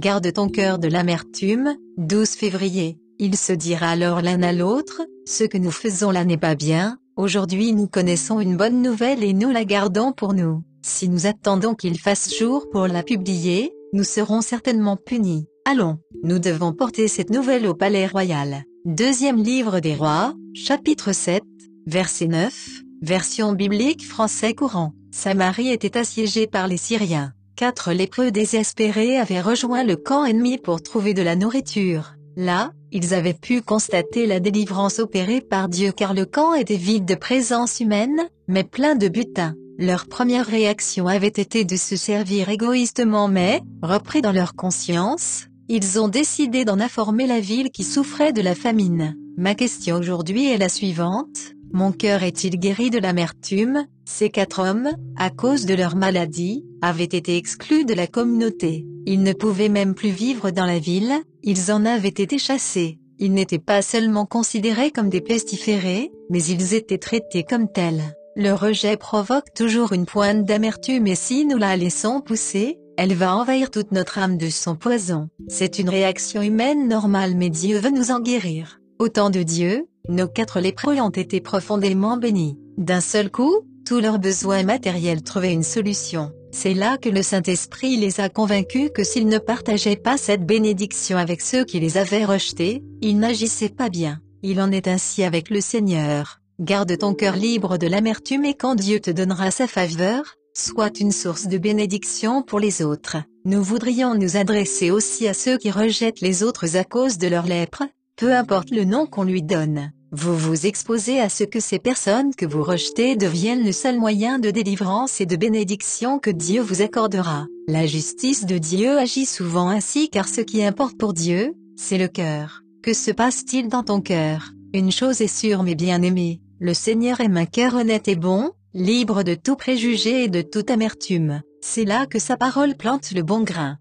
garde ton cœur de l'amertume. 12 février. Il se dira alors l'un à l'autre, ce que nous faisons là n'est pas bien, aujourd'hui nous connaissons une bonne nouvelle et nous la gardons pour nous. Si nous attendons qu'il fasse jour pour la publier, nous serons certainement punis. Allons, nous devons porter cette nouvelle au palais royal. Deuxième livre des rois, chapitre 7, verset 9, version biblique français courant. Samarie était assiégée par les Syriens. Quatre lépreux désespérés avaient rejoint le camp ennemi pour trouver de la nourriture. Là, ils avaient pu constater la délivrance opérée par Dieu car le camp était vide de présence humaine, mais plein de butin. Leur première réaction avait été de se servir égoïstement mais, repris dans leur conscience, ils ont décidé d'en informer la ville qui souffrait de la famine. Ma question aujourd'hui est la suivante. Mon cœur est-il guéri de l'amertume? Ces quatre hommes, à cause de leur maladie, avaient été exclus de la communauté. Ils ne pouvaient même plus vivre dans la ville, ils en avaient été chassés. Ils n'étaient pas seulement considérés comme des pestiférés, mais ils étaient traités comme tels. Le rejet provoque toujours une pointe d'amertume et si nous la laissons pousser, elle va envahir toute notre âme de son poison. C'est une réaction humaine normale mais Dieu veut nous en guérir. Au temps de Dieu, nos quatre lépreux ont été profondément bénis. D'un seul coup, tous leurs besoins matériels trouvaient une solution. C'est là que le Saint-Esprit les a convaincus que s'ils ne partageaient pas cette bénédiction avec ceux qui les avaient rejetés, ils n'agissaient pas bien. Il en est ainsi avec le Seigneur. Garde ton cœur libre de l'amertume et quand Dieu te donnera sa faveur, soit une source de bénédiction pour les autres. Nous voudrions nous adresser aussi à ceux qui rejettent les autres à cause de leur lèpre, peu importe le nom qu'on lui donne. Vous vous exposez à ce que ces personnes que vous rejetez deviennent le seul moyen de délivrance et de bénédiction que Dieu vous accordera. La justice de Dieu agit souvent ainsi car ce qui importe pour Dieu, c'est le cœur. Que se passe-t-il dans ton cœur? Une chose est sûre mes bien-aimés, le Seigneur aime un cœur honnête et bon, libre de tout préjugé et de toute amertume. C'est là que sa parole plante le bon grain.